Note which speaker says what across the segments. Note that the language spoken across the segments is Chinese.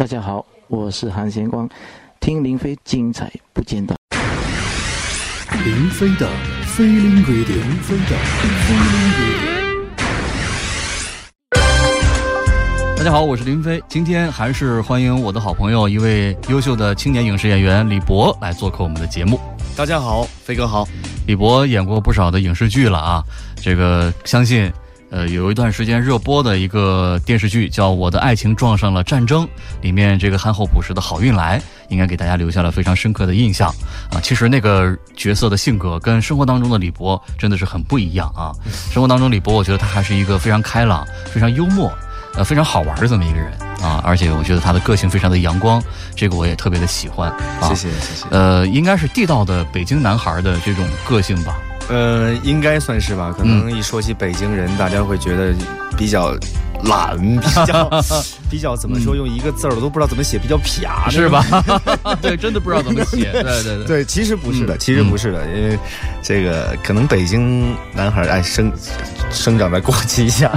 Speaker 1: 大家好，我是韩贤光，听林飞精彩不间断。
Speaker 2: 林飞的 Feeling Radio，林飞的 Feeling Radio。
Speaker 3: 大家好，我是林飞，今天还是欢迎我的好朋友，一位优秀的青年影视演员李博来做客我们的节目。
Speaker 4: 大家好，飞哥好。
Speaker 3: 李博演过不少的影视剧了啊，这个相信。呃，有一段时间热播的一个电视剧叫《我的爱情撞上了战争》，里面这个憨厚朴实的好运来，应该给大家留下了非常深刻的印象啊。其实那个角色的性格跟生活当中的李博真的是很不一样啊。生活当中李博，我觉得他还是一个非常开朗、非常幽默、呃非常好玩的这么一个人啊。而且我觉得他的个性非常的阳光，这个我也特别的喜欢。
Speaker 4: 谢谢谢谢。
Speaker 3: 呃，应该是地道的北京男孩的这种个性吧。
Speaker 4: 呃，应该算是吧。可能一说起北京人，大家会觉得比较懒，比较 比较怎么说？用一个字儿我都不知道怎么写，比较撇，
Speaker 3: 是吧？对，真的不知道怎么写。对对对，
Speaker 4: 对，其实不是的，其实不是的，因为这个可能北京男孩爱生生长在国旗下。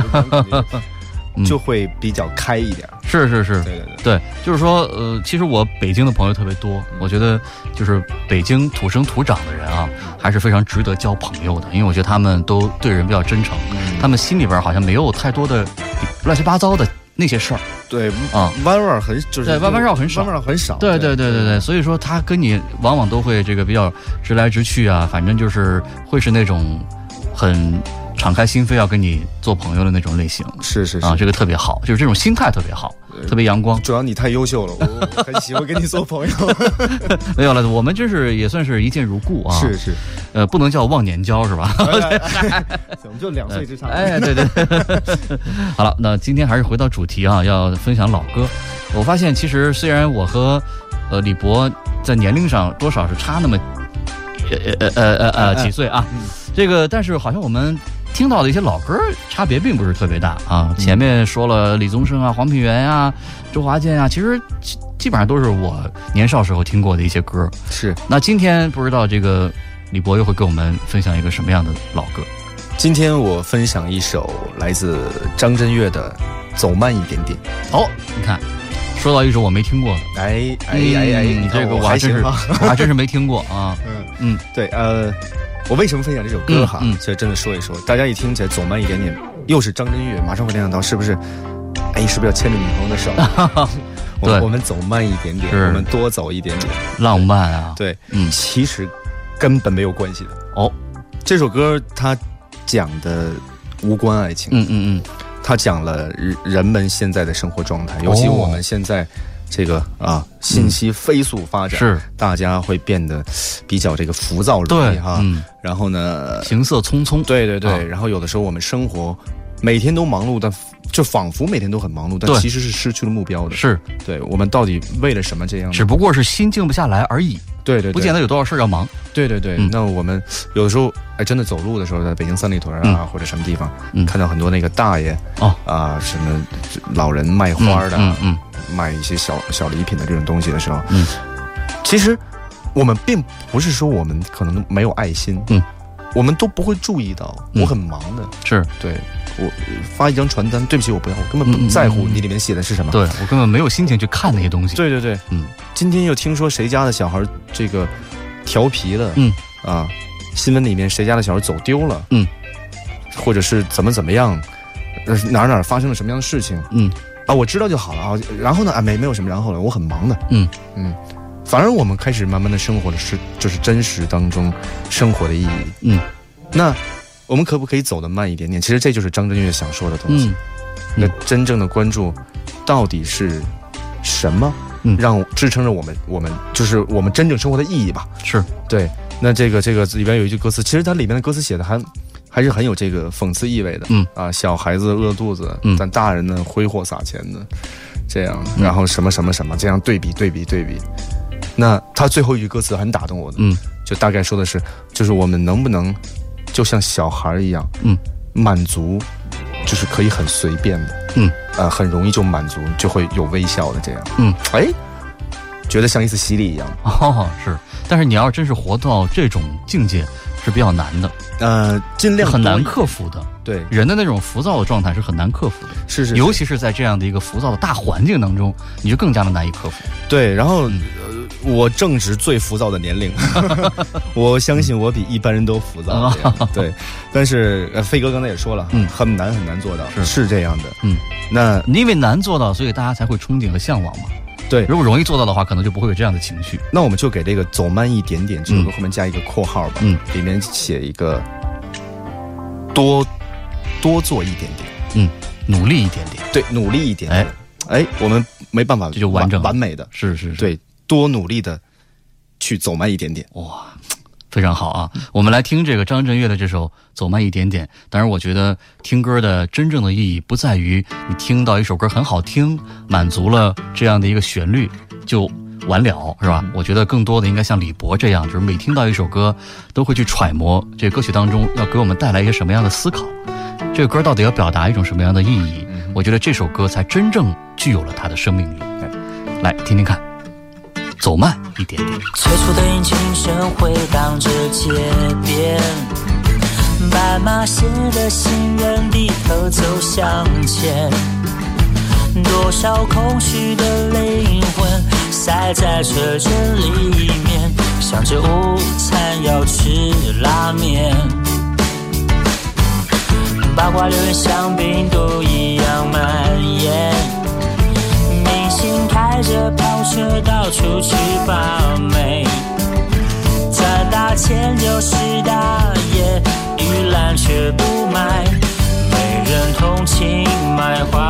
Speaker 4: 就会比较开一点，
Speaker 3: 是是是，
Speaker 4: 对对对，
Speaker 3: 对，就是说，呃，其实我北京的朋友特别多，我觉得就是北京土生土长的人啊，还是非常值得交朋友的，因为我觉得他们都对人比较真诚，他们心里边好像没有太多的乱七八糟的那些事儿，
Speaker 4: 对啊，弯弯很就是
Speaker 3: 对弯弯绕很少，
Speaker 4: 弯弯绕很少，
Speaker 3: 对对对对。对，所以说他跟你往往都会这个比较直来直去啊，反正就是会是那种很。敞开心扉要跟你做朋友的那种类型，
Speaker 4: 是是是
Speaker 3: 啊，这个特别好，就是这种心态特别好，特别阳光。
Speaker 4: 主要你太优秀了，我 很喜欢跟你做朋友。
Speaker 3: 没有了，我们就是也算是一见如故啊。
Speaker 4: 是是，
Speaker 3: 呃，不能叫忘年交是吧？
Speaker 4: 我们就两岁之差。
Speaker 3: 哎，对对。好了，那今天还是回到主题啊，要分享老歌。我发现其实虽然我和呃李博在年龄上多少是差那么呃呃呃呃呃几岁啊，这个但是好像我们。听到的一些老歌差别并不是特别大啊。前面说了李宗盛啊、黄品源啊、周华健啊，其实基本上都是我年少时候听过的一些歌。
Speaker 4: 是。
Speaker 3: 那今天不知道这个李博又会给我们分享一个什么样的老歌？
Speaker 4: 今天我分享一首来自张震岳的《走慢一点点》。
Speaker 3: 哦，你看，说到一首我没听过的，
Speaker 4: 哎哎哎哎，
Speaker 3: 你这个我还真是我还真是没听过啊。
Speaker 4: 嗯嗯，对，呃。我为什么分享这首歌哈？所以真的说一说，大家一听起来走慢一点点，又是张震岳，马上会联想到是不是？哎，是不是要牵着女朋友的手？
Speaker 3: 对，
Speaker 4: 我们走慢一点点，我们多走一点点，
Speaker 3: 浪漫啊！
Speaker 4: 对，嗯，其实根本没有关系的哦。这首歌它讲的无关爱情，
Speaker 3: 嗯嗯嗯，
Speaker 4: 它讲了人们现在的生活状态，尤其我们现在。这个啊，信息飞速发展，
Speaker 3: 是
Speaker 4: 大家会变得比较这个浮躁容易哈。嗯，然后呢，
Speaker 3: 行色匆匆，
Speaker 4: 对对对。然后有的时候我们生活每天都忙碌，但就仿佛每天都很忙碌，但其实是失去了目标的。
Speaker 3: 是，
Speaker 4: 对我们到底为了什么这样？
Speaker 3: 只不过是心静不下来而已。
Speaker 4: 对对，
Speaker 3: 不见得有多少事儿要忙。
Speaker 4: 对对对，那我们有的时候哎，真的走路的时候，在北京三里屯啊或者什么地方，看到很多那个大爷哦。啊，什么老人卖花的，
Speaker 3: 嗯嗯。
Speaker 4: 卖一些小小礼品的这种东西的时候，嗯，其实我们并不是说我们可能没有爱心，嗯，我们都不会注意到，我很忙的，
Speaker 3: 是
Speaker 4: 对我发一张传单，对不起，我不要，我根本不在乎你里面写的是什么，
Speaker 3: 对我根本没有心情去看那些东西，
Speaker 4: 对对对，嗯，今天又听说谁家的小孩这个调皮了，嗯啊，新闻里面谁家的小孩走丢了，嗯，或者是怎么怎么样，哪哪发生了什么样的事情，嗯。啊，我知道就好了啊。然后呢？啊，没没有什么然后了。我很忙的。嗯嗯。反而我们开始慢慢的生活的是，就是真实当中生活的意义。嗯。那我们可不可以走得慢一点点？其实这就是张震岳想说的东西。那真正的关注到底是什么？嗯让支撑着我们，我们就是我们真正生活的意义吧。
Speaker 3: 是
Speaker 4: 对。那这个这个里边有一句歌词，其实它里面的歌词写的还。还是很有这个讽刺意味的，嗯啊，小孩子饿肚子，嗯，但大人呢挥霍撒钱的，这样，然后什么什么什么，这样对比对比对比，那他最后一句歌词很打动我的，嗯，就大概说的是，就是我们能不能就像小孩一样，嗯，满足，就是可以很随便的，嗯，呃，很容易就满足，就会有微笑的这样，嗯，哎，觉得像一次洗礼一样，
Speaker 3: 哦，是，但是你要真是活到这种境界。是比较难的。
Speaker 4: 呃，尽量
Speaker 3: 很难克服的。
Speaker 4: 对，
Speaker 3: 人的那种浮躁的状态是很难克服的。
Speaker 4: 是是，
Speaker 3: 尤其是在这样的一个浮躁的大环境当中，你就更加的难以克服。
Speaker 4: 对，然后。我正值最浮躁的年龄，我相信我比一般人都浮躁。对，但是飞哥刚才也说了，嗯，很难很难做到，是。是这样的。嗯，那
Speaker 3: 因为难做到，所以大家才会憧憬和向往嘛。
Speaker 4: 对，
Speaker 3: 如果容易做到的话，可能就不会有这样的情绪。
Speaker 4: 那我们就给这个走慢一点点这个后面加一个括号吧，嗯，里面写一个多多做一点点，
Speaker 3: 嗯，努力一点点，
Speaker 4: 对，努力一点点。哎，我们没办法，
Speaker 3: 这就完整
Speaker 4: 完美的，
Speaker 3: 是是是，
Speaker 4: 对。多努力的去走慢一点点，哇，
Speaker 3: 非常好啊！我们来听这个张震岳的这首《走慢一点点》。当然，我觉得听歌的真正的意义不在于你听到一首歌很好听，满足了这样的一个旋律就完了，是吧？我觉得更多的应该像李博这样，就是每听到一首歌都会去揣摩这歌曲当中要给我们带来一些什么样的思考，这个歌到底要表达一种什么样的意义？我觉得这首歌才真正具有了它的生命力。来听听看。走慢一点点。
Speaker 5: 催促的引擎声回荡着街边，斑马线的行人低头走向前，多少空虚的灵魂塞在车阵里面，想着午餐要吃拉面，八卦留言像病毒一样蔓延。开着跑车到处去把妹，赚大钱就是大爷，玉兰却不买，没人同情卖花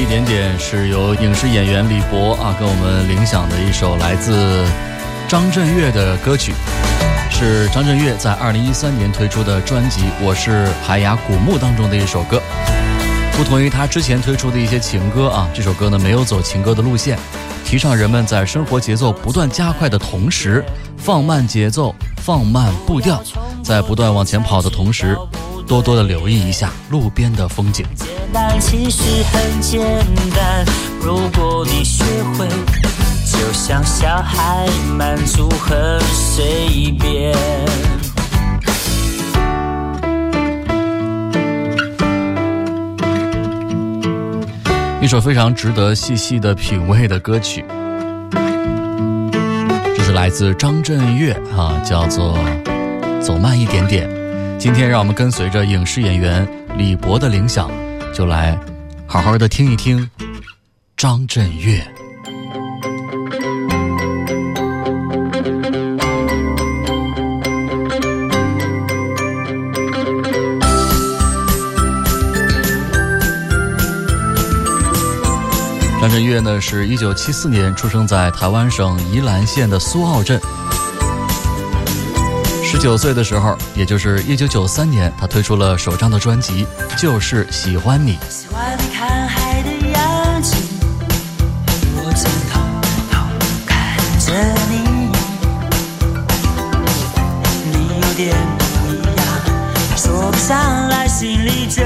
Speaker 5: 一点点，是
Speaker 3: 由影视演员李博啊跟我们领响的一首来自张震岳的歌曲，是张震岳在二零一三年推出的专辑《我是海牙古墓》当中的一首歌。不同于他之前推出的一些情歌啊，这首歌呢没有走情歌的路线，提倡人们在生活节奏不断加快的同时，放慢节奏，放慢步调，在不断往前跑的同时。多多的留意一下路边的风景。
Speaker 5: 简单其实很简单，如果你学会，就像小孩满足很随便。
Speaker 3: 一首非常值得细细的品味的歌曲，这是来自张震岳啊，叫做《走慢一点点》。今天，让我们跟随着影视演员李博的铃响，就来好好的听一听张震岳。张震岳呢，是一九七四年出生在台湾省宜兰县的苏澳镇。十九岁的时候，也就是一九九三年，他推出了首张的专辑，就是《喜欢你》。
Speaker 5: 喜欢你看海的样子，我正偷偷看着你，你有点不一样，说不上来，心里觉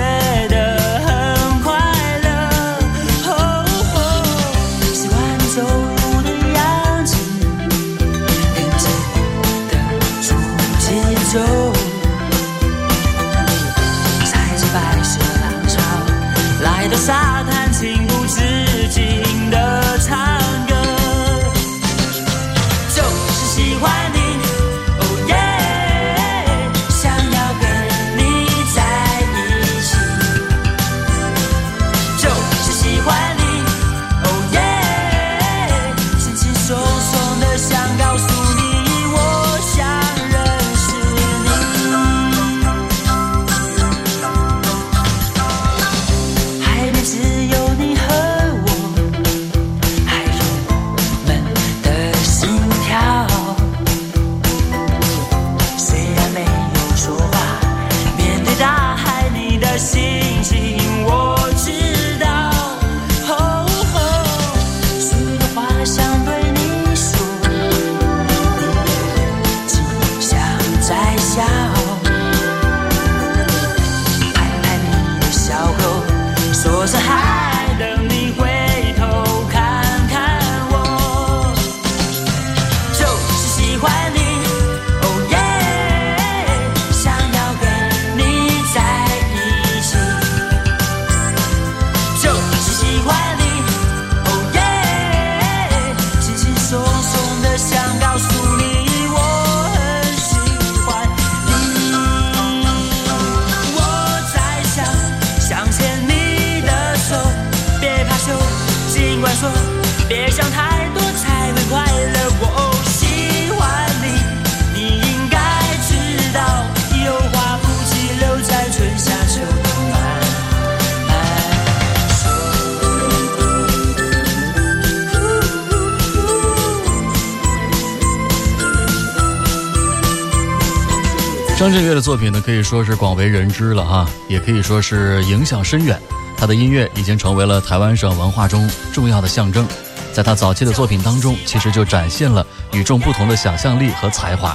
Speaker 3: 张震岳的作品呢，可以说是广为人知了哈，也可以说是影响深远。他的音乐已经成为了台湾省文化中重要的象征。在他早期的作品当中，其实就展现了与众不同的想象力和才华。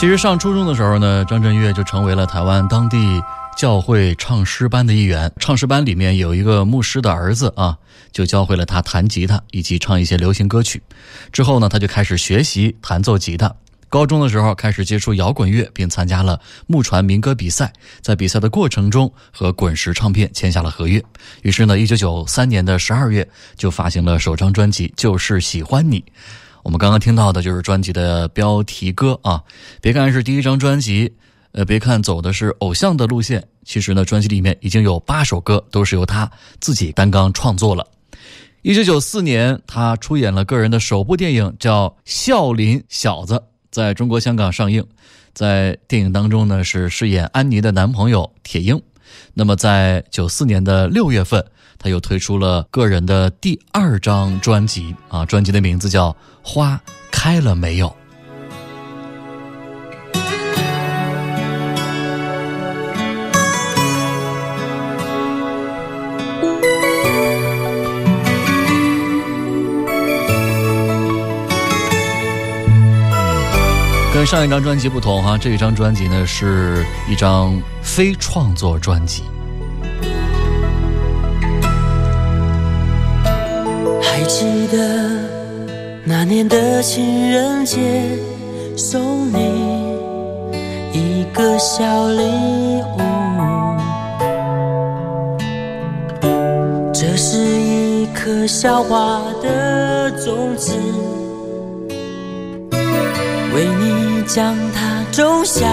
Speaker 3: 其实上初中的时候呢，张震岳就成为了台湾当地教会唱诗班的一员。唱诗班里面有一个牧师的儿子啊，就教会了他弹吉他以及唱一些流行歌曲。之后呢，他就开始学习弹奏吉他。高中的时候开始接触摇滚乐，并参加了木船民歌比赛。在比赛的过程中，和滚石唱片签下了合约。于是呢，一九九三年的十二月就发行了首张专辑《就是喜欢你》。我们刚刚听到的就是专辑的标题歌啊。别看是第一张专辑，呃，别看走的是偶像的路线，其实呢，专辑里面已经有八首歌都是由他自己担纲创作了。一九九四年，他出演了个人的首部电影，叫《笑林小子》，在中国香港上映。在电影当中呢，是饰演安妮的男朋友铁英。那么在九四年的六月份，他又推出了个人的第二张专辑啊，专辑的名字叫《花开了没有》。跟上一张专辑不同哈，这一张专辑呢是一张非创作专辑。
Speaker 5: 还记得那年的情人节，送你一个小礼物，这是一颗小花的种子，为你将它种下。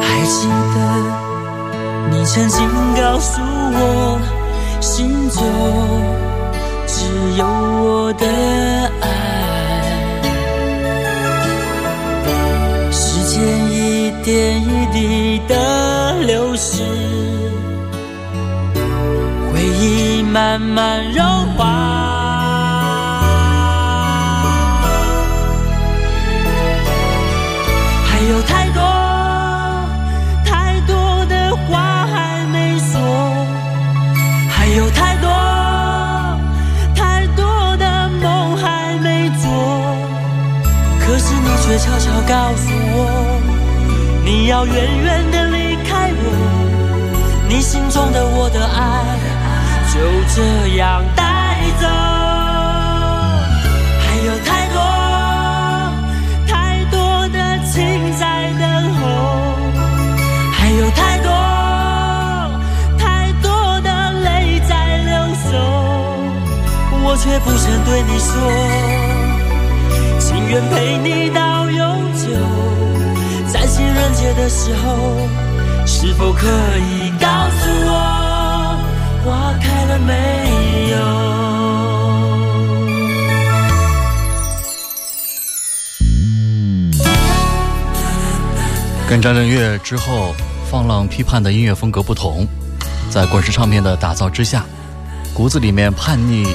Speaker 5: 还记得你曾经告诉我，心中只有我的爱。时间一点一滴的流逝。回忆慢慢融化，告诉我，你要远远的离开我，你心中的我的爱。就这样带走，还有太多太多的情在等候，还有太多太多的泪在流走，我却不曾对你说，愿陪你到永久，在情人节的时候，是否可以告诉我？花开了没有？
Speaker 3: 跟张震岳之后放浪批判的音乐风格不同，在滚石唱片的打造之下，骨子里面叛逆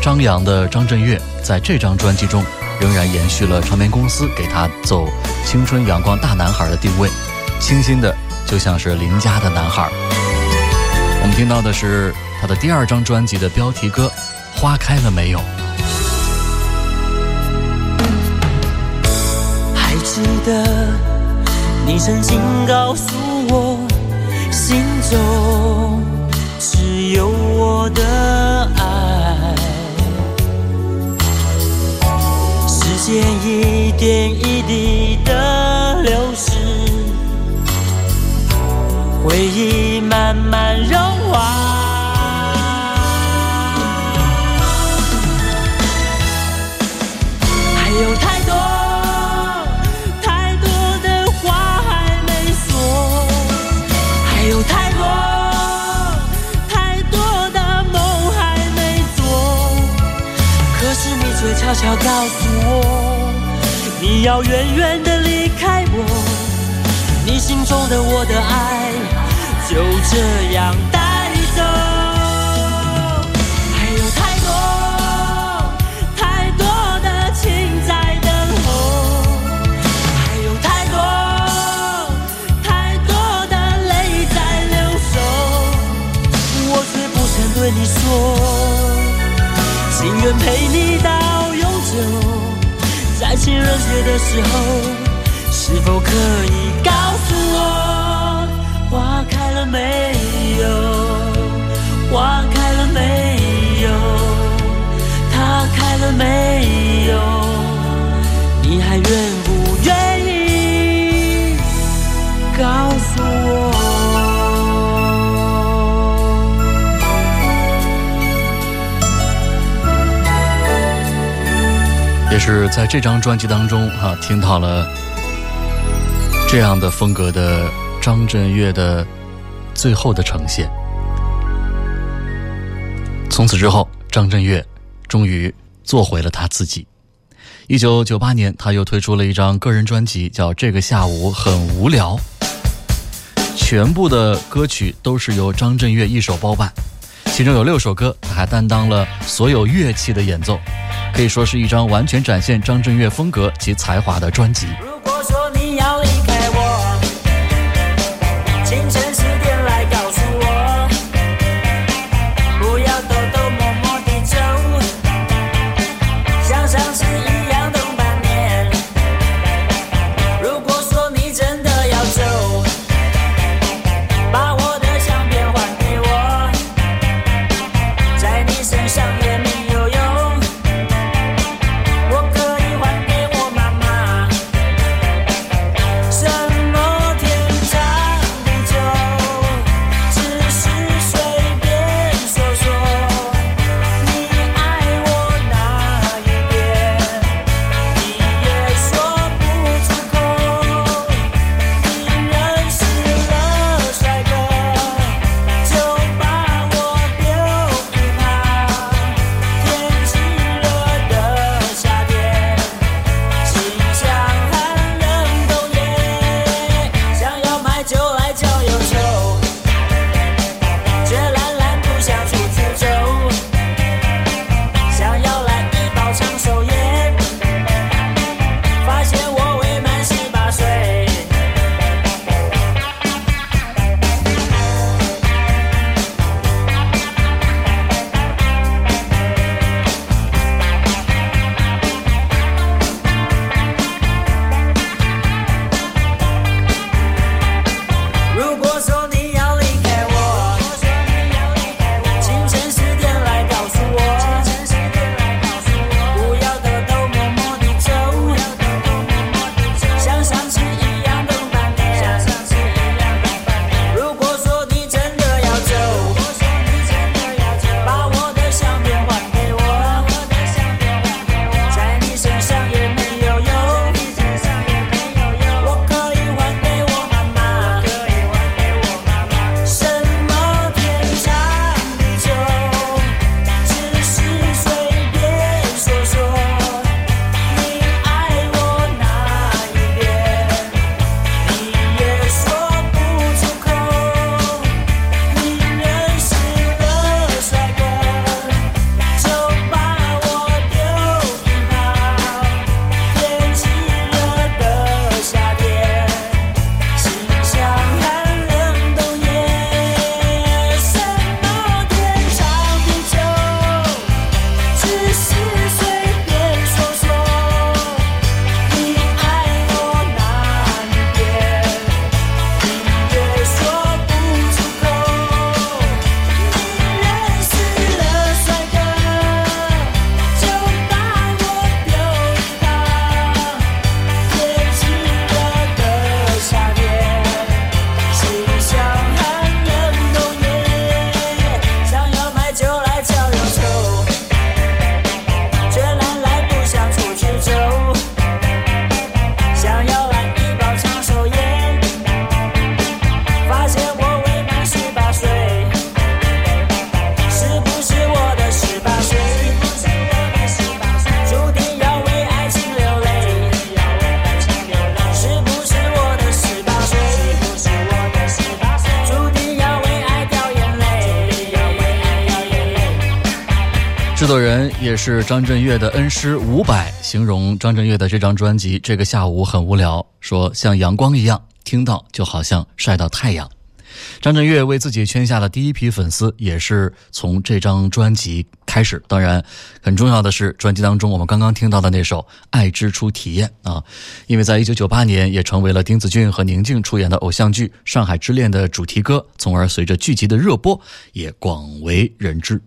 Speaker 3: 张扬的张震岳，在这张专辑中仍然延续了唱片公司给他走青春阳光大男孩的定位，清新的就像是邻家的男孩。我们听到的是他的第二张专辑的标题歌《花开了没有》。
Speaker 5: 还记得你曾经告诉我，心中只有我的间一点一滴的流逝。回忆慢慢融化，还有太却悄悄告诉我，你要远远的离开我。你心中的我的爱就这样带走，还有太多太多的情在等候，还有太多太多的泪在流走，我却不曾对你说，情愿陪你到，情人节的时候。是否可以告诉我，花开了没有？花开了没有？它开了没有？你还愿不愿
Speaker 3: 是在这张专辑当中，哈，听到了。这样的风格的张震岳的最后的呈现，从此之后，张震岳终于做回了他自己。一九九八年，他又推出了一张个人专辑，叫《这个下午很无聊》，全部的歌曲都是由张震岳一手包办，其中有六首歌，他还担当了所有乐器的演奏，可以说是一张完全展现张震岳风格及才华的专辑。是张震岳的恩师伍佰形容张震岳的这张专辑，这个下午很无聊，说像阳光一样，听到就好像晒到太阳。张震岳为自己圈下的第一批粉丝，也是从这张专辑开始。当然，很重要的是专辑当中我们刚刚听到的那首《爱之初体验》啊，因为在一九九八年也成为了丁子俊和宁静出演的偶像剧《上海之恋》的主题歌，从而随着剧集的热播也广为人知。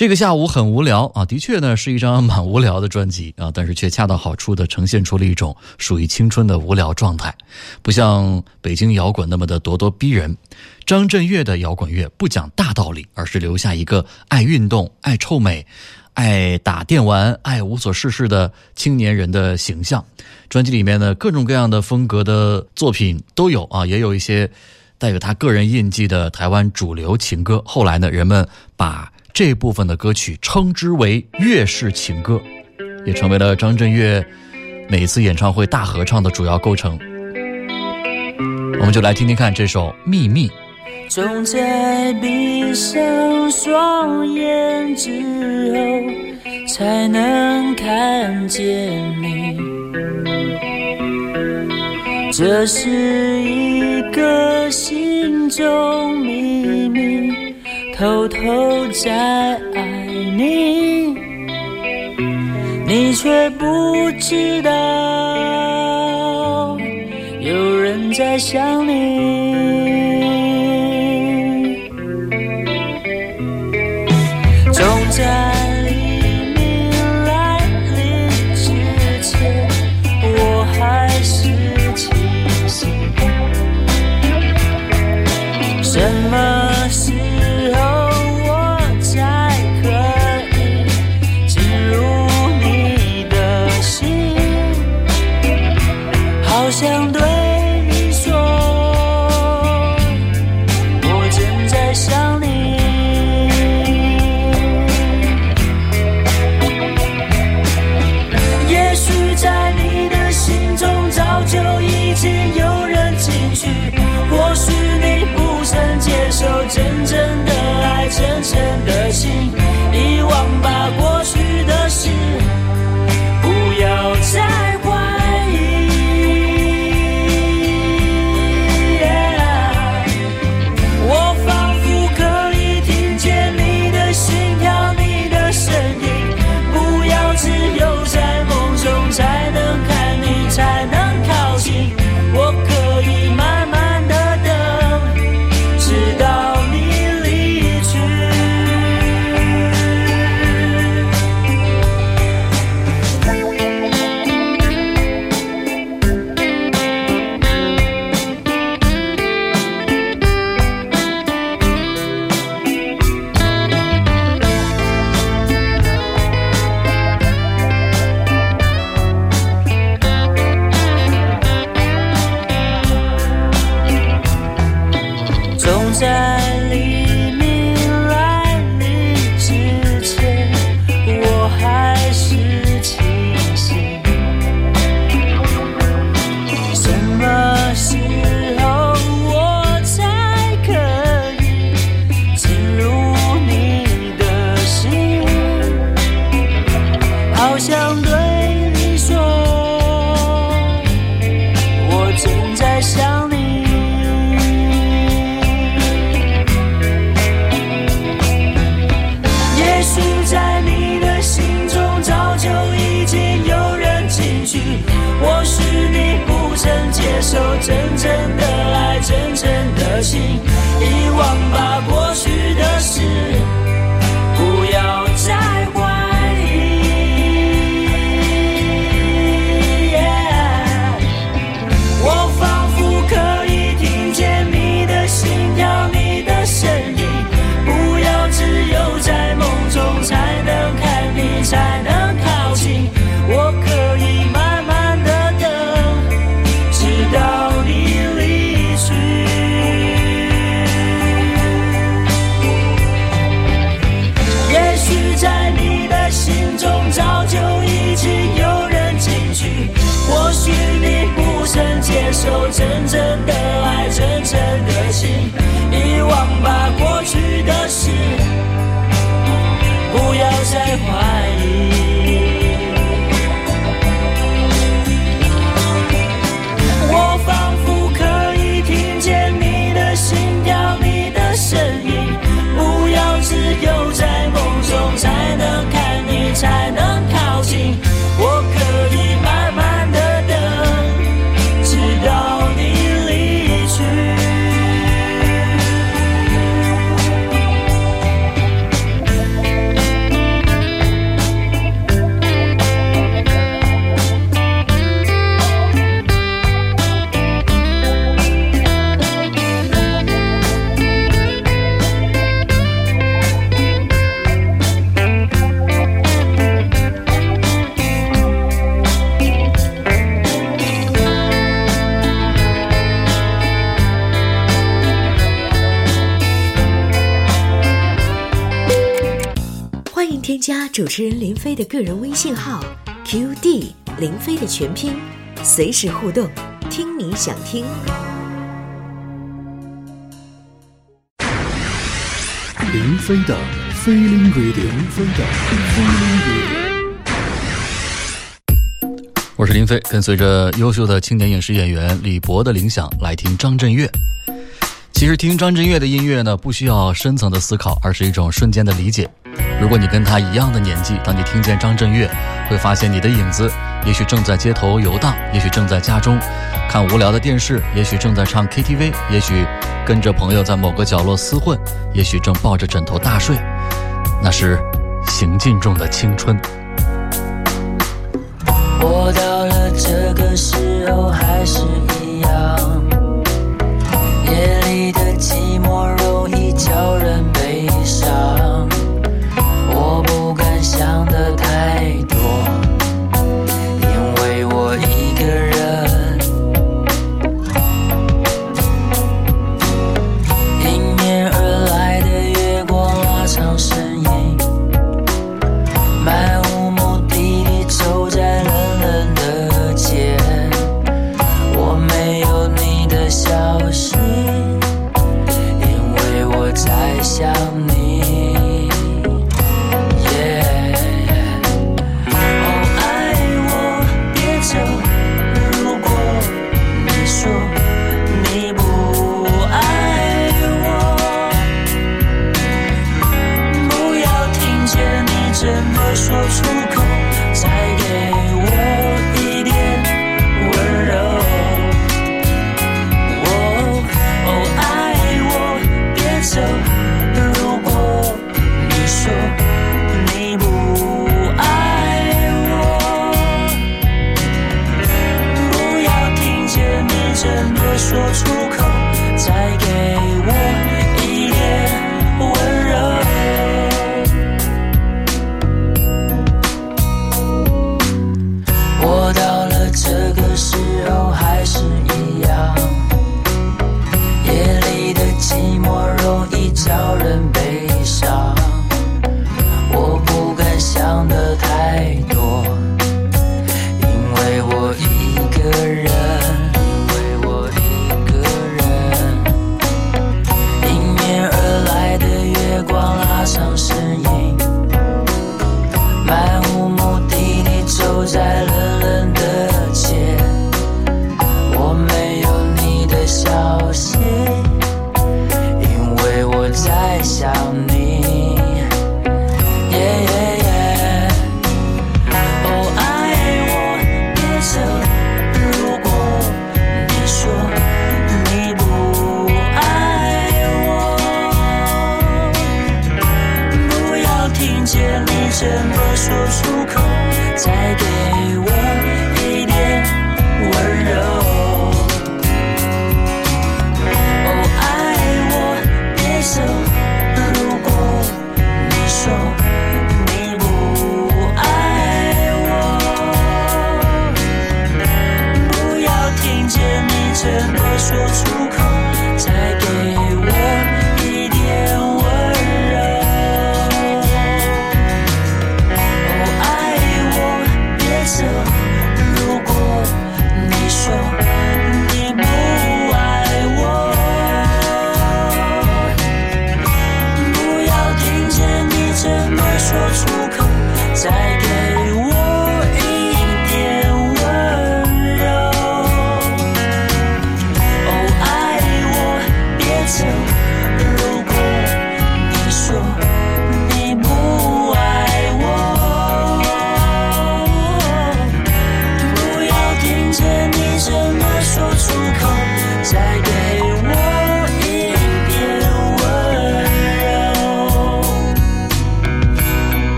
Speaker 3: 这个下午很无聊啊，的确呢是一张蛮无聊的专辑啊，但是却恰到好处的呈现出了一种属于青春的无聊状态，不像北京摇滚那么的咄咄逼人。张震岳的摇滚乐不讲大道理，而是留下一个爱运动、爱臭美、爱打电玩、爱无所事事的青年人的形象。专辑里面呢，各种各样的风格的作品都有啊，也有一些带有他个人印记的台湾主流情歌。后来呢，人们把这部分的歌曲称之为粤式情歌，也成为了张震岳每次演唱会大合唱的主要构成。我们就来听听看这首《秘密》。
Speaker 5: 总在闭上双眼之后，才能看见你。这是一个心中秘密，偷偷在爱你，你却不知道，有人在想你。
Speaker 6: 持人林飞的个人微信号 QD 林飞的全拼，随时互动，听你想听。
Speaker 3: 林飞的飞林 radio，林飞的飞林 radio。
Speaker 5: 我是林飞，跟随着优秀的青年影视演员李博的铃响来听张震岳。其实听张震岳的音乐呢，不需要深层的思考，而是一种瞬间的理解。如果你跟他一样的年纪，当你听见张震岳，会发现你的影子，也许正在街头游荡，也许正在家中看无聊的电视，也许正在唱 KTV，也许跟着朋友在某个角落厮混，也许正抱着枕头大睡，那是行进中的青春。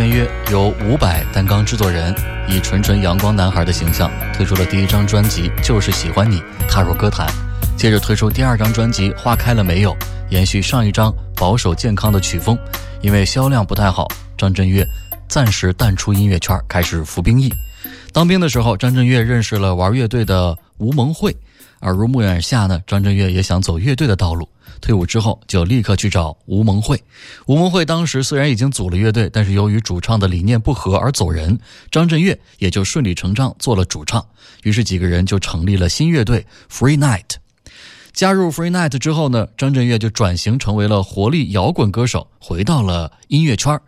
Speaker 3: 签约，由伍佰担纲制作人，以纯纯阳光男孩的形象推出了第一张专辑《就是喜欢你》，踏入歌坛。接着推出第二张专辑《花开了没有》，延续上一张保守健康的曲风。因为销量不太好，张震岳暂时淡出音乐圈，开始服兵役。当兵的时候，张震岳认识了玩乐队的吴蒙慧。耳濡目染下呢，张震岳也想走乐队的道路。退伍之后，就立刻去找吴蒙慧。吴蒙慧当时虽然已经组了乐队，但是由于主唱的理念不合而走人，张震岳也就顺理成章做了主唱。于是几个人就成立了新乐队 Free Night。加入 Free Night 之后呢，张震岳就转型成为了活力摇滚歌手，回到了音乐圈。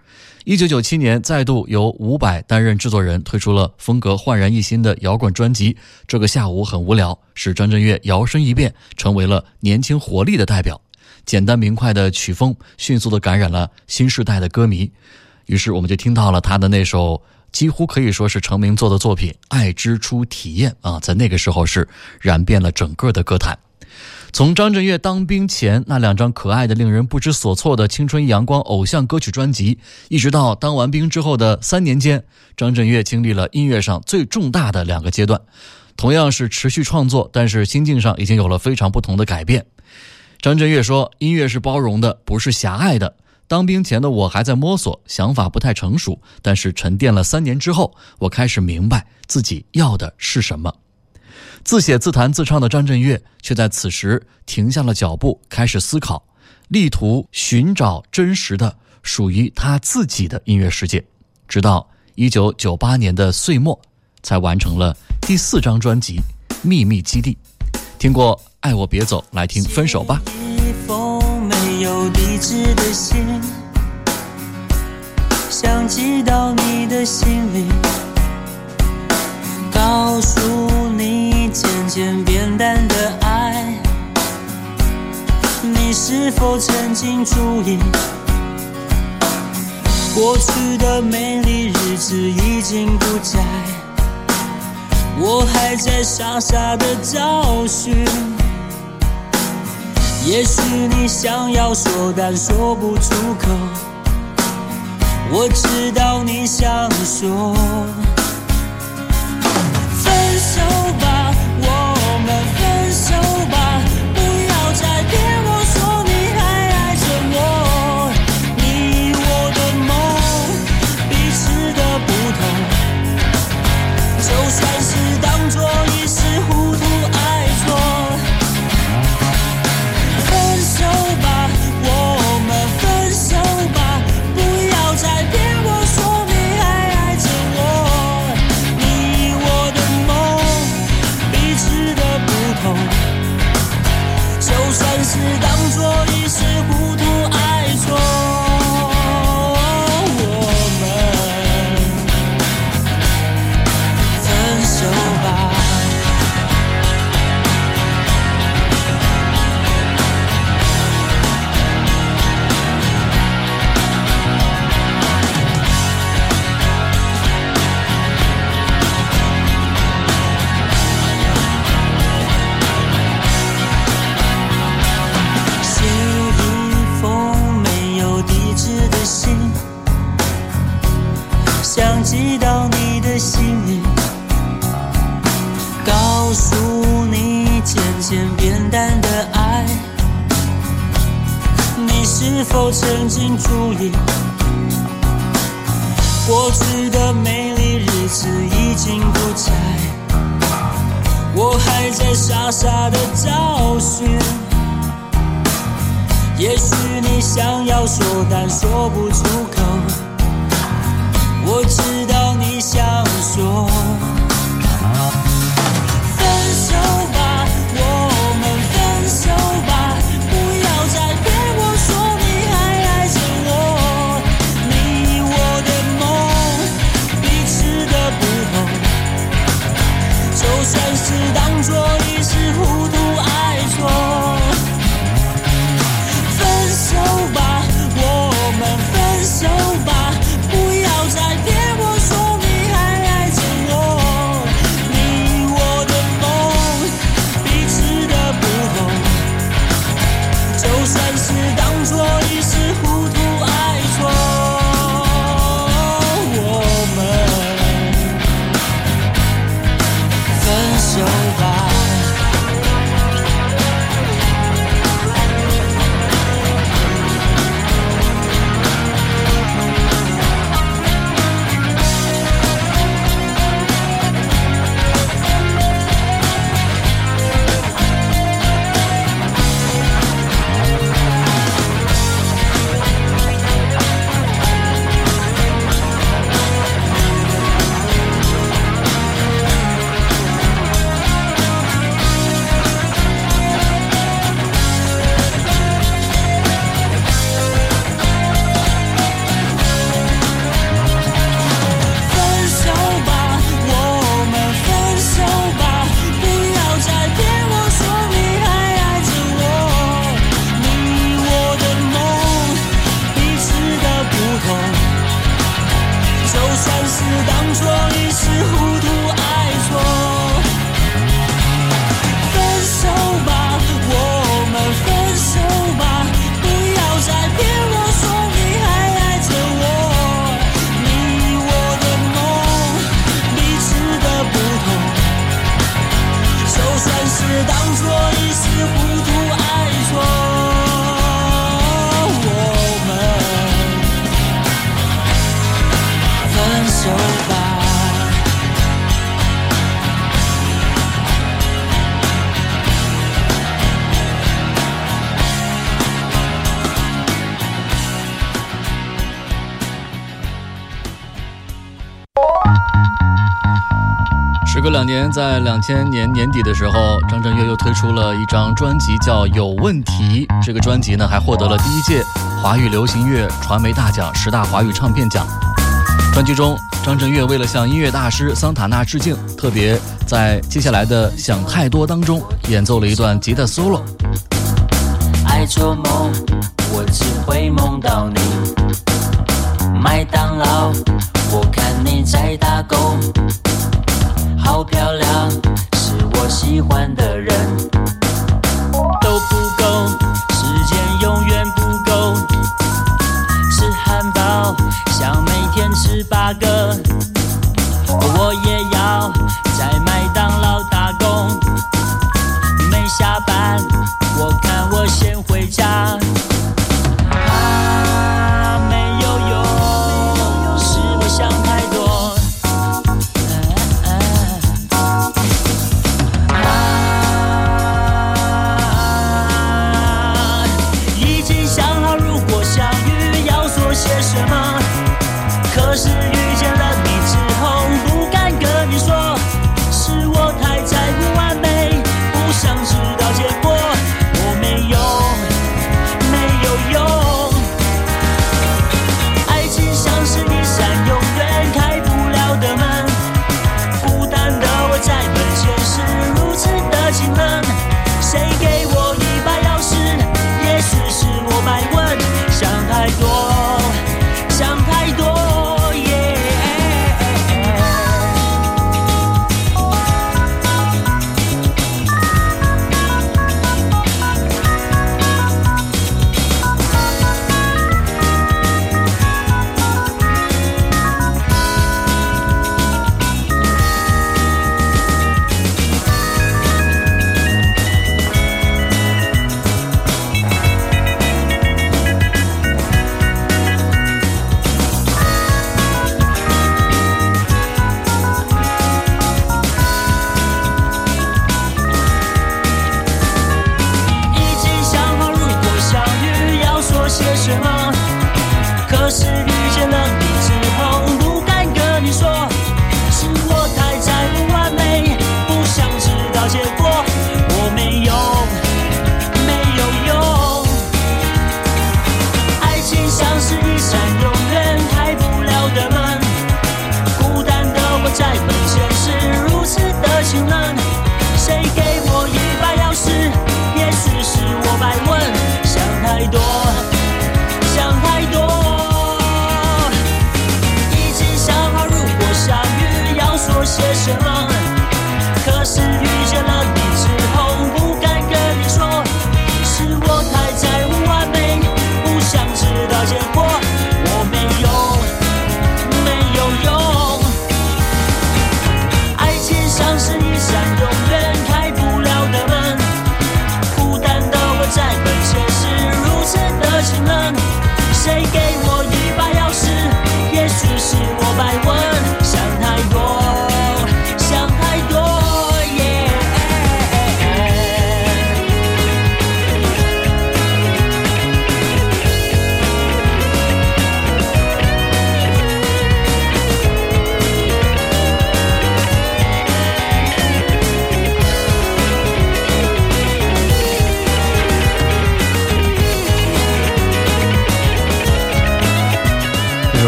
Speaker 3: 一九九七年，再度由伍佰担任制作人，推出了风格焕然一新的摇滚专辑《这个下午很无聊》，使张震岳摇身一变成为了年轻活力的代表。简单明快的曲风迅速地感染了新时代的歌迷，于是我们就听到了他的那首几乎可以说是成名作的作品《爱之初体验》啊，在那个时候是燃遍了整个的歌坛。从张震岳当兵前那两张可爱的、令人不知所措的青春阳光偶像歌曲专辑，一直到当完兵之后的三年间，张震岳经历了音乐上最重大的两个阶段。同样是持续创作，但是心境上已经有了非常不同的改变。张震岳说：“音乐是包容的，不是狭隘的。当兵前的我还在摸索，想法不太成熟，但是沉淀了三年之后，我开始明白自己要的是什么。”自写自弹自唱的张震岳，却在此时停下了脚步，开始思考，力图寻找真实的属于他自己的音乐世界。直到一九九八年的岁末，才完成了第四张专辑《秘密基地》。听过《爱我别走》，来听《分手吧》。想寄到你的心里，告诉你。渐渐变淡的爱，你是否曾经注意？过去的美丽日子已经不在，我还在傻傻的找寻。也许你想要说，但说不出口。我知道你想说。隔两年，在两千年年底的时候，张震岳又推出了一张专辑，叫《有问题》。这个专辑呢，还获得了第一届华语流行乐传媒大奖十大华语唱片奖。专辑中，张震岳为了向音乐大师桑塔纳致敬，特别在接下来的《想太多》当中演奏了一段吉他 solo。
Speaker 5: 爱做梦，我只会梦到你。麦当劳，我看你在打工。好漂亮，是我喜欢的人，都不够，时间永远不够。吃汉堡，想每天吃八个，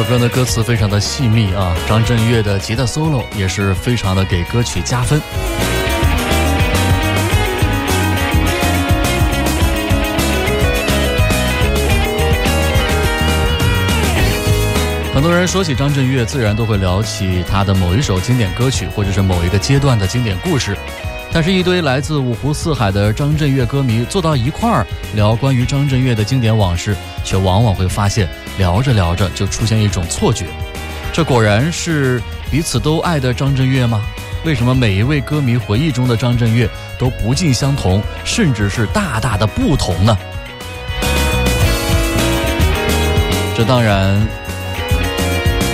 Speaker 3: 歌的歌词非常的细密啊，张震岳的吉他 solo 也是非常的给歌曲加分。很多人说起张震岳，自然都会聊起他的某一首经典歌曲，或者是某一个阶段的经典故事。但是，一堆来自五湖四海的张震岳歌迷坐到一块儿聊关于张震岳的经典往事，却往往会发现。聊着聊着就出现一种错觉，这果然是彼此都爱的张震岳吗？为什么每一位歌迷回忆中的张震岳都不尽相同，甚至是大大的不同呢？这当然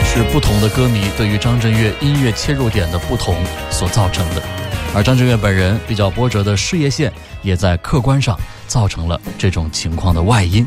Speaker 3: 是不同的歌迷对于张震岳音乐切入点的不同所造成的，而张震岳本人比较波折的事业线，也在客观上造成了这种情况的外因。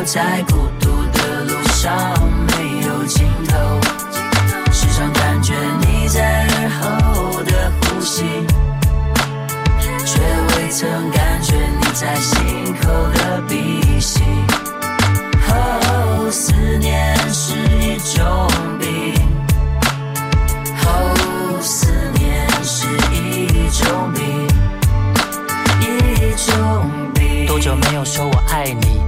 Speaker 5: 我在孤独的路上没有尽头。时常感觉你在耳后的呼吸，却未曾感觉你在心口的鼻息。哦，思念是一种病。哦，思念是一种病，一种病。多久没有说我爱你？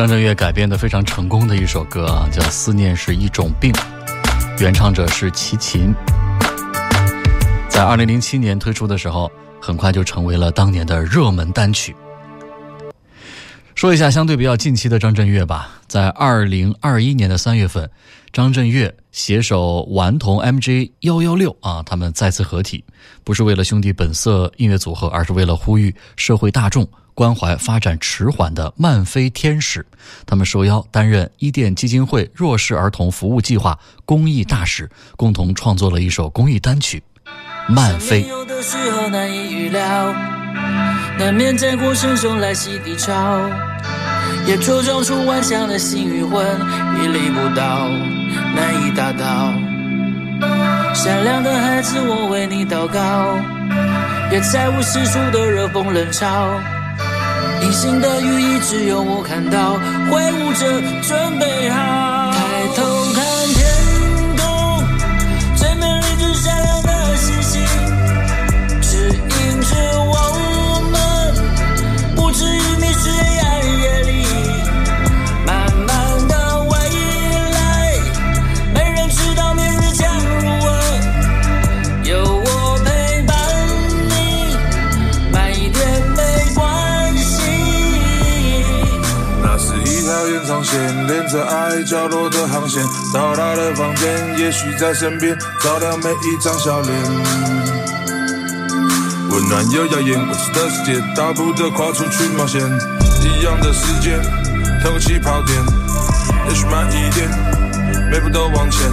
Speaker 3: 张震岳改编的非常成功的一首歌啊，叫《思念是一种病》，原唱者是齐秦。在二零零七年推出的时候，很快就成为了当年的热门单曲。说一下相对比较近期的张震岳吧，在二零二一年的三月份，张震岳携手顽童 MJ 幺幺六啊，他们再次合体，不是为了兄弟本色音乐组合，而是为了呼吁社会大众关怀发展迟缓的慢飞天使。他们受邀担任伊甸基金会弱势儿童服务计划公益大使，共同创作了一首公益单曲《慢飞》。
Speaker 5: 难免在过程中来袭低潮，也茁壮出顽强的心与魂，屹立不倒，难以达到。善良的孩子，我为你祷告，别在乎世俗的热风冷嘲。隐形的羽翼只有我看到，挥舞着准备好，
Speaker 7: 在爱角落的航线，到达的房间，也许在身边，照亮每一张笑脸。温暖又耀眼，未知的世界，大步的跨出去冒险。一样的时间，同个起跑点，也许慢一点，每步都往前。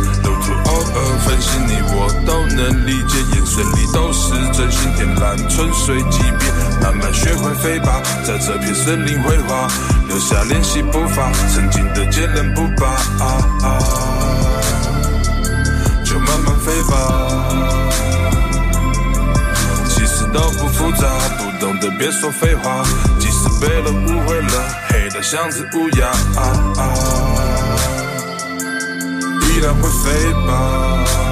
Speaker 7: 分析，你我都能理解，眼神里都是真心。点燃春水即便慢慢学会飞吧，在这片森林绘画。留下练习步伐，曾经的坚韧不拔，就慢慢飞吧。其实都不复杂，不懂的别说废话。即使被人误会了，黑的像只乌鸦，la conseille pas.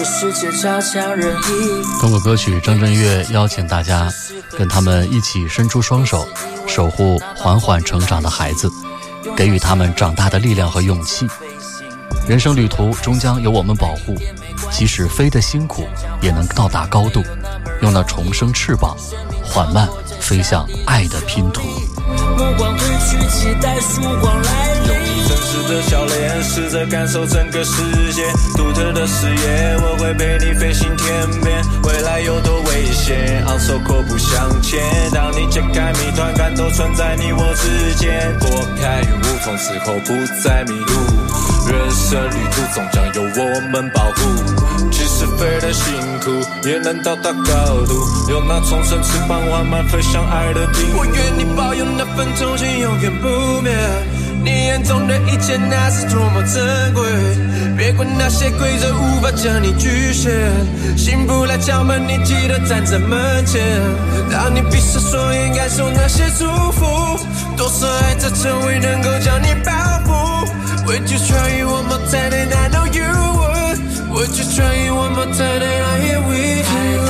Speaker 7: 依然会飞吧。
Speaker 3: 通过歌曲，张震岳邀请大家跟他们一起伸出双手，守护缓缓成长的孩子，给予他们长大的力量和勇气。人生旅途终将有我们保护，即使飞得辛苦，也能到达高度，用那重生翅膀，缓慢飞向爱的拼图。目光褪去，期待曙光来临。用你真实的笑脸，试着感受整个世界，独特的视野，我会陪你飞行天边。未来有多危险，昂首阔步向前。当你解开谜团，感动存在你我之间。拨开云雾，从此后不再迷路。人生旅途总将由我们保护。即使飞得辛苦，也能到达高度。用那重生翅膀，缓慢飞向爱的平。我愿你保有那份忠心，永远不灭。你眼中的一切，那是多么珍贵。别管那些规则无法将你局限，幸福来敲门，你记得站在门前。当你闭上双眼，感受那些祝福，多少爱在周围能够将你保护。Would you try it one more time? And I know you would. Would you try it one more time? And I'm here with you.